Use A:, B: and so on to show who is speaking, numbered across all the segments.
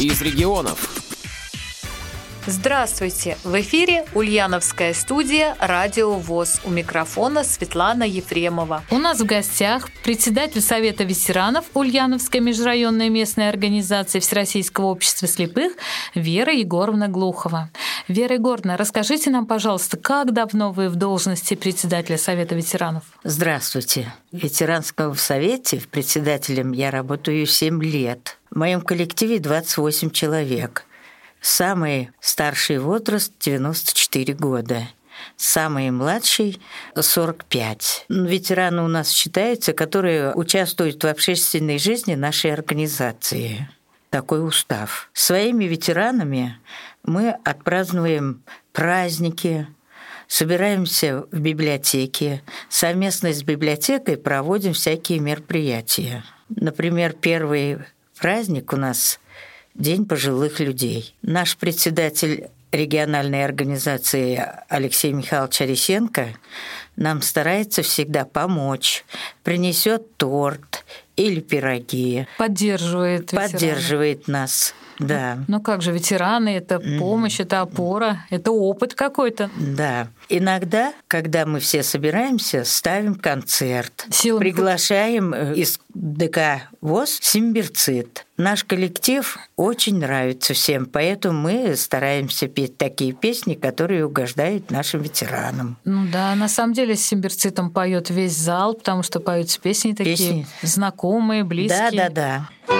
A: из регионов.
B: Здравствуйте! В эфире Ульяновская студия «Радио ВОЗ». У микрофона Светлана Ефремова.
C: У нас в гостях председатель Совета ветеранов Ульяновской межрайонной местной организации Всероссийского общества слепых Вера Егоровна Глухова. Вера Егоровна, расскажите нам, пожалуйста, как давно вы в должности председателя Совета ветеранов?
D: Здравствуйте. В ветеранском совете председателем я работаю 7 лет. В моем коллективе 28 человек – Самый старший возраст 94 года. Самый младший – 45. Ветераны у нас считаются, которые участвуют в общественной жизни нашей организации. Такой устав. Своими ветеранами мы отпразднуем праздники, собираемся в библиотеке, совместно с библиотекой проводим всякие мероприятия. Например, первый праздник у нас День пожилых людей. Наш председатель региональной организации Алексей Михайлович Арисенко нам старается всегда помочь, принесет торт или пироги.
C: Поддерживает.
D: Поддерживает нас. Да.
C: Ну, как же, ветераны это помощь, это опора, это опыт какой-то.
D: Да. Иногда, когда мы все собираемся, ставим концерт.
C: Силами
D: Приглашаем э, из ДК ВОЗ Симбирцит. Наш коллектив очень нравится всем, поэтому мы стараемся петь такие песни, которые угождают нашим ветеранам.
C: Ну да, на самом деле с Симбирцитом поет весь зал, потому что поют песни такие песни. знакомые, близкие.
D: Да, да, да.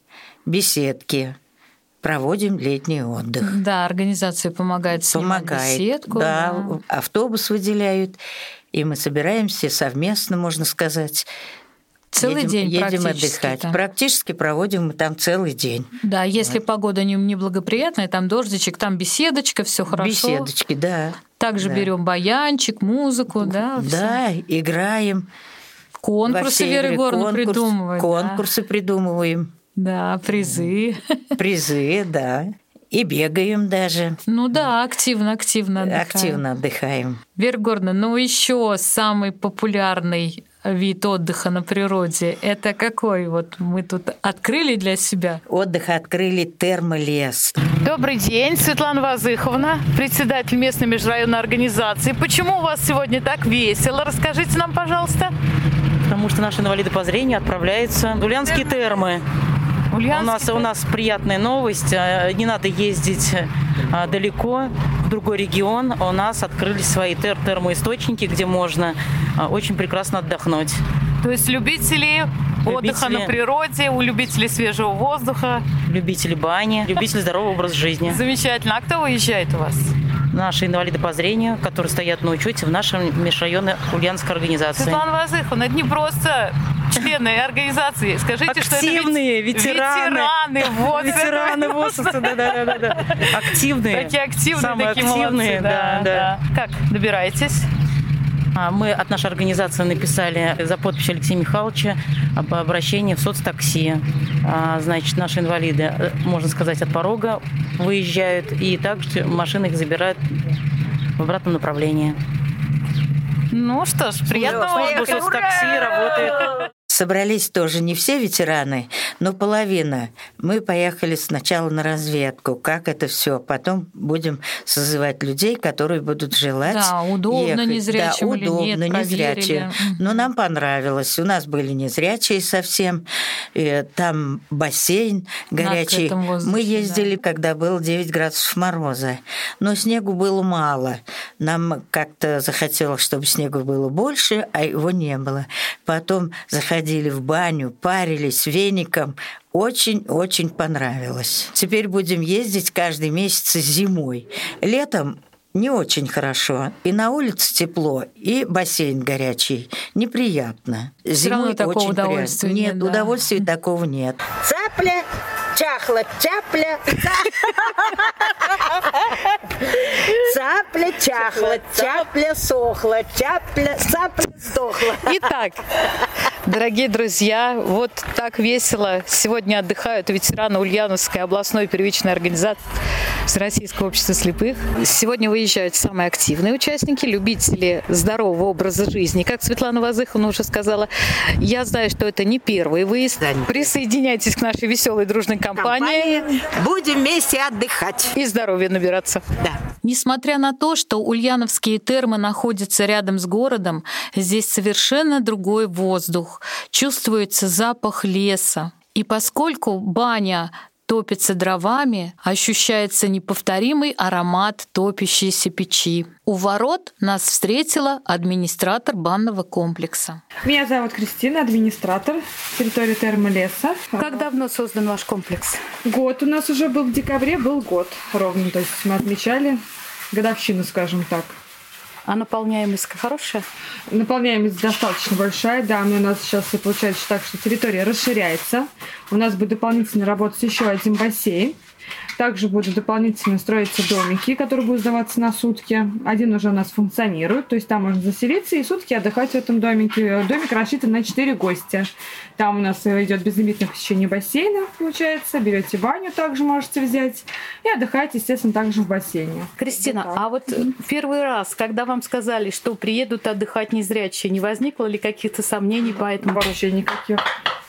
D: беседки. Проводим летний отдых.
C: Да, организация помогает снимать помогает, беседку.
D: Да, да, автобус выделяют, и мы собираемся совместно, можно сказать,
C: Целый
D: едем,
C: день
D: едем отдыхать. Да. Практически проводим мы там целый день.
C: Да, если вот. погода не неблагоприятная, там дождичек, там беседочка, все хорошо.
D: Беседочки, да.
C: Также
D: да.
C: берем баянчик, музыку, да.
D: Да,
C: всё.
D: играем.
C: Конкурсы Веры Горно придумываем.
D: Конкурсы
C: да.
D: придумываем.
C: Да, призы.
D: Призы, да. И бегаем даже.
C: Ну да, активно, активно
D: отдыхаем. Активно отдыхаем.
C: Вера Горна, ну еще самый популярный вид отдыха на природе, это какой? Вот мы тут открыли для себя.
D: Отдых открыли термолес.
C: Добрый день, Светлана Вазыховна, председатель местной межрайонной организации. Почему у вас сегодня так весело? Расскажите нам, пожалуйста.
E: Потому что наши инвалиды по зрению отправляются в Ульянские термы. Ульяновский. У нас, у нас приятная новость. А, не надо ездить а, далеко, в другой регион. У нас открылись свои тер термоисточники, где можно а, очень прекрасно отдохнуть.
C: То есть любители, любители отдыха на природе, у любителей свежего воздуха.
E: Любители бани, любители здорового образа жизни.
C: Замечательно. А кто выезжает у вас?
E: наши инвалиды по зрению, которые стоят на учете в нашей межрайонной ульяновской организации.
C: Светлана Вазыховна, это не просто члены организации. Скажите,
E: Активные,
C: что это
E: ветераны.
C: Ветераны, вот.
E: Ветераны возраста, да-да-да. Активные.
C: Такие активные,
E: Самые
C: такие
E: активные,
C: молодцы.
E: да, да.
C: Как добираетесь?
E: А, мы от нашей организации написали за подписью Алексея Михайловича об обращении в соцтакси. А, значит, наши инвалиды, э, можно сказать, от порога выезжают, и также машины их забирают в обратном направлении.
C: Ну что ж, приятного
E: отдыха. Соцтакси работает
D: собрались тоже не все ветераны, но половина. Мы поехали сначала на разведку, как это все. Потом будем созывать людей, которые будут желать
C: Да, удобно
D: ехать.
C: незрячим
D: да,
C: или
D: удобно,
C: нет,
D: незрячие. Но нам понравилось. У нас были незрячие совсем. И там бассейн горячий.
C: воздухе,
D: Мы ездили, да. когда было 9 градусов мороза. Но снегу было мало. Нам как-то захотелось, чтобы снегу было больше, а его не было. Потом заходили ходили в баню, парились веником. Очень-очень понравилось. Теперь будем ездить каждый месяц зимой. Летом не очень хорошо. И на улице тепло, и бассейн горячий. Неприятно.
C: Зимой такого очень удовольствия
D: приятно. Нет,
C: нет да.
D: удовольствия такого нет.
A: Цапля, чахла, тяпля. Цапля, чахла, тяпля, сохла, тяпля, цапля, сдохла.
B: Итак, Дорогие друзья, вот так весело сегодня отдыхают ветераны Ульяновской областной первичной организации Всероссийского общества слепых. Сегодня выезжают самые активные участники, любители здорового образа жизни. Как Светлана Вазыховна уже сказала, я знаю, что это не первый выезд. Присоединяйтесь к нашей веселой дружной компании.
A: Компания. Будем вместе отдыхать.
B: И здоровья набираться.
A: Да.
C: Несмотря на то, что ульяновские термы находятся рядом с городом, здесь совершенно другой воздух, чувствуется запах леса. И поскольку баня топится дровами, ощущается неповторимый аромат топящейся печи. У ворот нас встретила администратор банного комплекса.
F: Меня зовут Кристина, администратор территории термолеса.
C: Как давно создан ваш комплекс?
F: Год у нас уже был в декабре, был год ровно. То есть мы отмечали годовщину, скажем так.
C: А наполняемость хорошая?
F: Наполняемость достаточно большая, да. У нас сейчас получается так, что территория расширяется. У нас будет дополнительно работать еще один бассейн. Также будут дополнительно строиться домики, которые будут сдаваться на сутки. Один уже у нас функционирует, то есть там можно заселиться и сутки отдыхать в этом домике. Домик рассчитан на 4 гостя. Там у нас идет безлимитное посещение бассейна, получается. Берете баню также можете взять и отдыхать, естественно, также в бассейне.
C: Кристина, вот а вот первый раз, когда вам сказали, что приедут отдыхать незрячие, не возникло ли каких-то сомнений по этому?
F: Вообще никаких.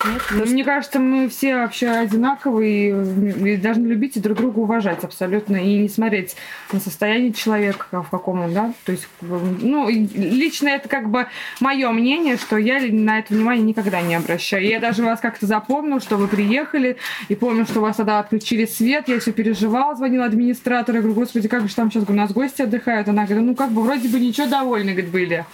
F: Нет? Ну, мне кажется, мы все вообще одинаковые и должны любить и друг друга уважать абсолютно и не смотреть на состояние человека, в каком он, да. То есть, ну, лично это как бы мое мнение, что я на это внимание никогда не обращаю. Я даже вас как-то запомнил, что вы приехали, и помню, что у вас тогда отключили свет, я все переживала, звонила администратору, я говорю, господи, как же там сейчас у нас гости отдыхают. Она говорит, ну, как бы вроде бы ничего довольны, говорит, были.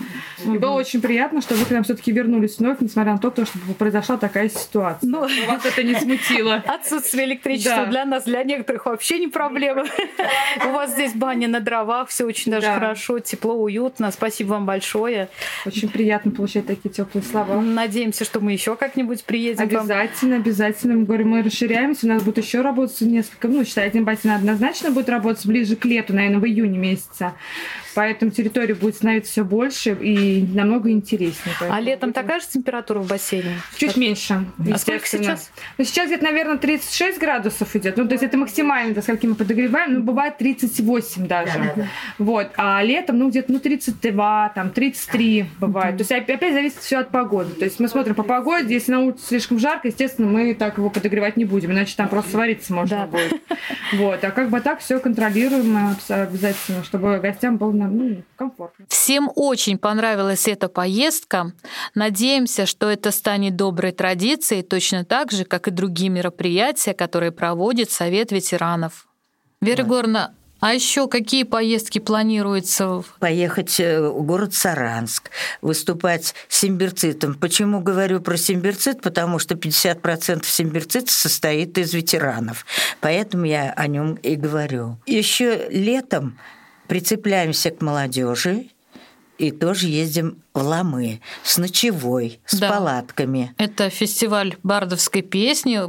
F: И было очень приятно, что вы к нам все-таки вернулись вновь, несмотря на то, что произошла такая такая ситуация. Ну, вас это не смутило.
C: Отсутствие электричества да. для нас, для некоторых вообще не проблема. У вас здесь баня на дровах, все очень даже хорошо, тепло, уютно. Спасибо вам большое.
F: Очень приятно получать такие теплые слова.
C: Надеемся, что мы еще как-нибудь приедем.
F: Обязательно, обязательно. Мы говорим, мы расширяемся, у нас будет еще работать несколько, ну, считай, один бассейн однозначно будет работать ближе к лету, наверное, в июне месяца. Поэтому территория будет становиться все больше и намного интереснее.
C: Поэтому а летом такая же температура в бассейне?
F: Чуть меньше.
C: А сколько сейчас?
F: Ну, сейчас где-то, наверное, 36 градусов идет. Ну, то есть это максимально, до скольки мы подогреваем. Ну, бывает 38 даже. Да, да, да. Вот. А летом, ну, где-то ну, 32, там, 33 бывает. То есть опять зависит все от погоды. То есть мы смотрим по погоде. Если на улице слишком жарко, естественно, мы так его подогревать не будем. Иначе там просто свариться можно да. будет. Вот. А как бы так все контролируем обязательно, чтобы гостям было ну, комфортно.
C: Всем очень понравилась эта поездка. Надеемся, что это станет доброй традицией, точно так же, как и другие мероприятия, которые проводит Совет ветеранов. Вера да. Егоровна, а еще какие поездки планируется?
D: Поехать э, в город Саранск, выступать симбирцитом. Почему говорю про симбирцит? Потому что 50% симбирцита состоит из ветеранов. Поэтому я о нем и говорю. Еще летом прицепляемся к молодежи и тоже ездим в Ламы с ночевой, с да. палатками.
C: Это фестиваль бардовской песни,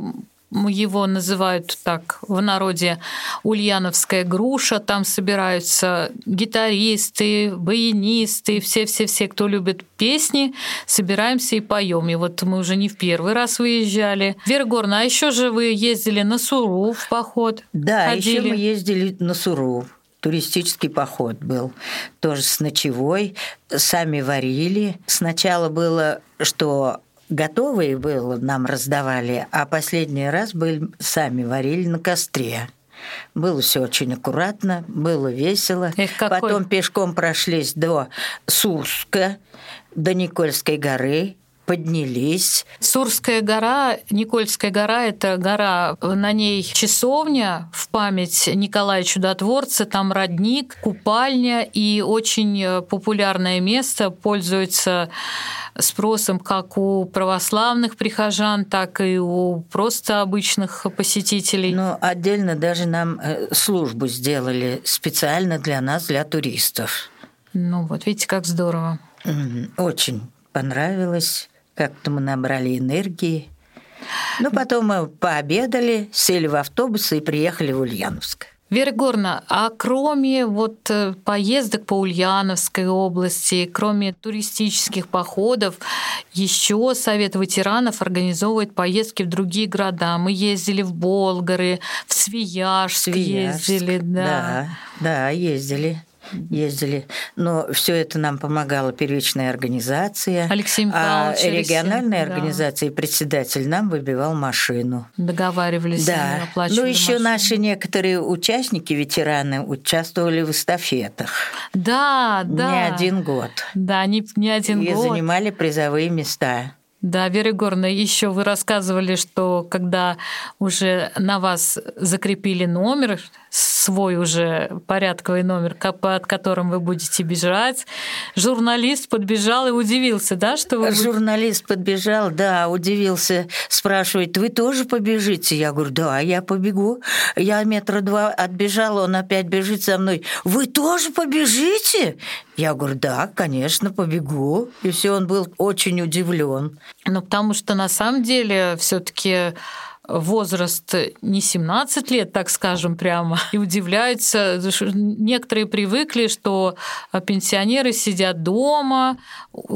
C: его называют так в народе Ульяновская груша. Там собираются гитаристы, баянисты, все-все-все, кто любит песни, собираемся и поем. И вот мы уже не в первый раз выезжали. Вера Горна, а еще же вы ездили на Суру в поход?
D: Да, еще мы ездили на Суру туристический поход был, тоже с ночевой, сами варили. Сначала было, что готовые было, нам раздавали, а последний раз были, сами варили на костре. Было все очень аккуратно, было весело.
C: Эх, какой...
D: Потом пешком прошлись до Суска, до Никольской горы, поднялись.
C: Сурская гора, Никольская гора – это гора, на ней часовня в память Николая Чудотворца, там родник, купальня и очень популярное место, пользуется спросом как у православных прихожан, так и у просто обычных посетителей.
D: Ну, отдельно даже нам э, службу сделали специально для нас, для туристов.
C: Ну вот, видите, как здорово.
D: Очень понравилось. Как-то мы набрали энергии. Ну, потом мы пообедали, сели в автобус и приехали в Ульяновск.
C: Вера Горна, а кроме вот э, поездок по Ульяновской области, кроме туристических походов, еще Совет ветеранов организовывает поездки в другие города. Мы ездили в Болгары, в Свияжск, Свияжск ездили, да.
D: Да, да, ездили ездили. Но все это нам помогала первичная организация.
C: Алексей
D: а
C: Михайлович.
D: А региональная Алексей, организация да. председатель нам выбивал машину.
C: Договаривались,
D: да. Ну, еще машину. наши некоторые участники, ветераны, участвовали в эстафетах.
C: Да, да.
D: Не один год.
C: Да, не, не один
D: И
C: год.
D: И занимали призовые места.
C: Да, Вера Егоровна, еще вы рассказывали, что когда уже на вас закрепили номер, свой уже порядковый номер, под которым вы будете бежать, журналист подбежал и удивился, да, что вы...
D: Журналист подбежал, да, удивился, спрашивает, вы тоже побежите? Я говорю, да, я побегу. Я метра два отбежал, он опять бежит за мной. Вы тоже побежите? Я говорю, да, конечно, побегу. И все, он был очень удивлен.
C: Ну, потому что на самом деле все-таки возраст не 17 лет, так скажем прямо, и удивляются. Некоторые привыкли, что пенсионеры сидят дома,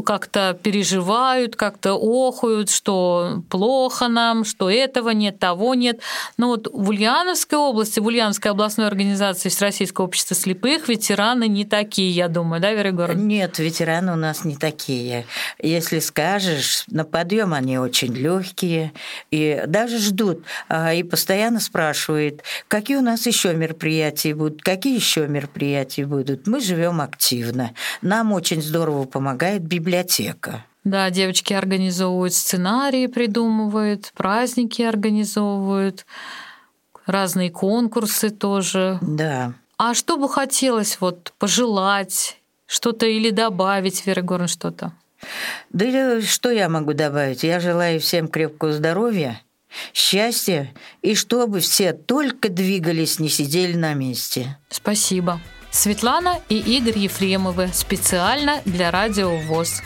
C: как-то переживают, как-то охуют, что плохо нам, что этого нет, того нет. Но вот в Ульяновской области, в Ульяновской областной организации Всероссийского общества слепых ветераны не такие, я думаю, да, Вера Егоровна?
D: Нет, ветераны у нас не такие. Если скажешь, на подъем они очень легкие и даже ждут идут а, и постоянно спрашивают, какие у нас еще мероприятия будут, какие еще мероприятия будут. Мы живем активно. Нам очень здорово помогает библиотека.
C: Да, девочки организовывают сценарии, придумывают, праздники организовывают, разные конкурсы тоже.
D: Да.
C: А что бы хотелось вот пожелать, что-то или добавить, Вера Горн, что-то?
D: Да что я могу добавить? Я желаю всем крепкого здоровья, счастья и чтобы все только двигались, не сидели на месте.
C: Спасибо. Светлана и Игорь Ефремовы специально для Радио ВОЗ.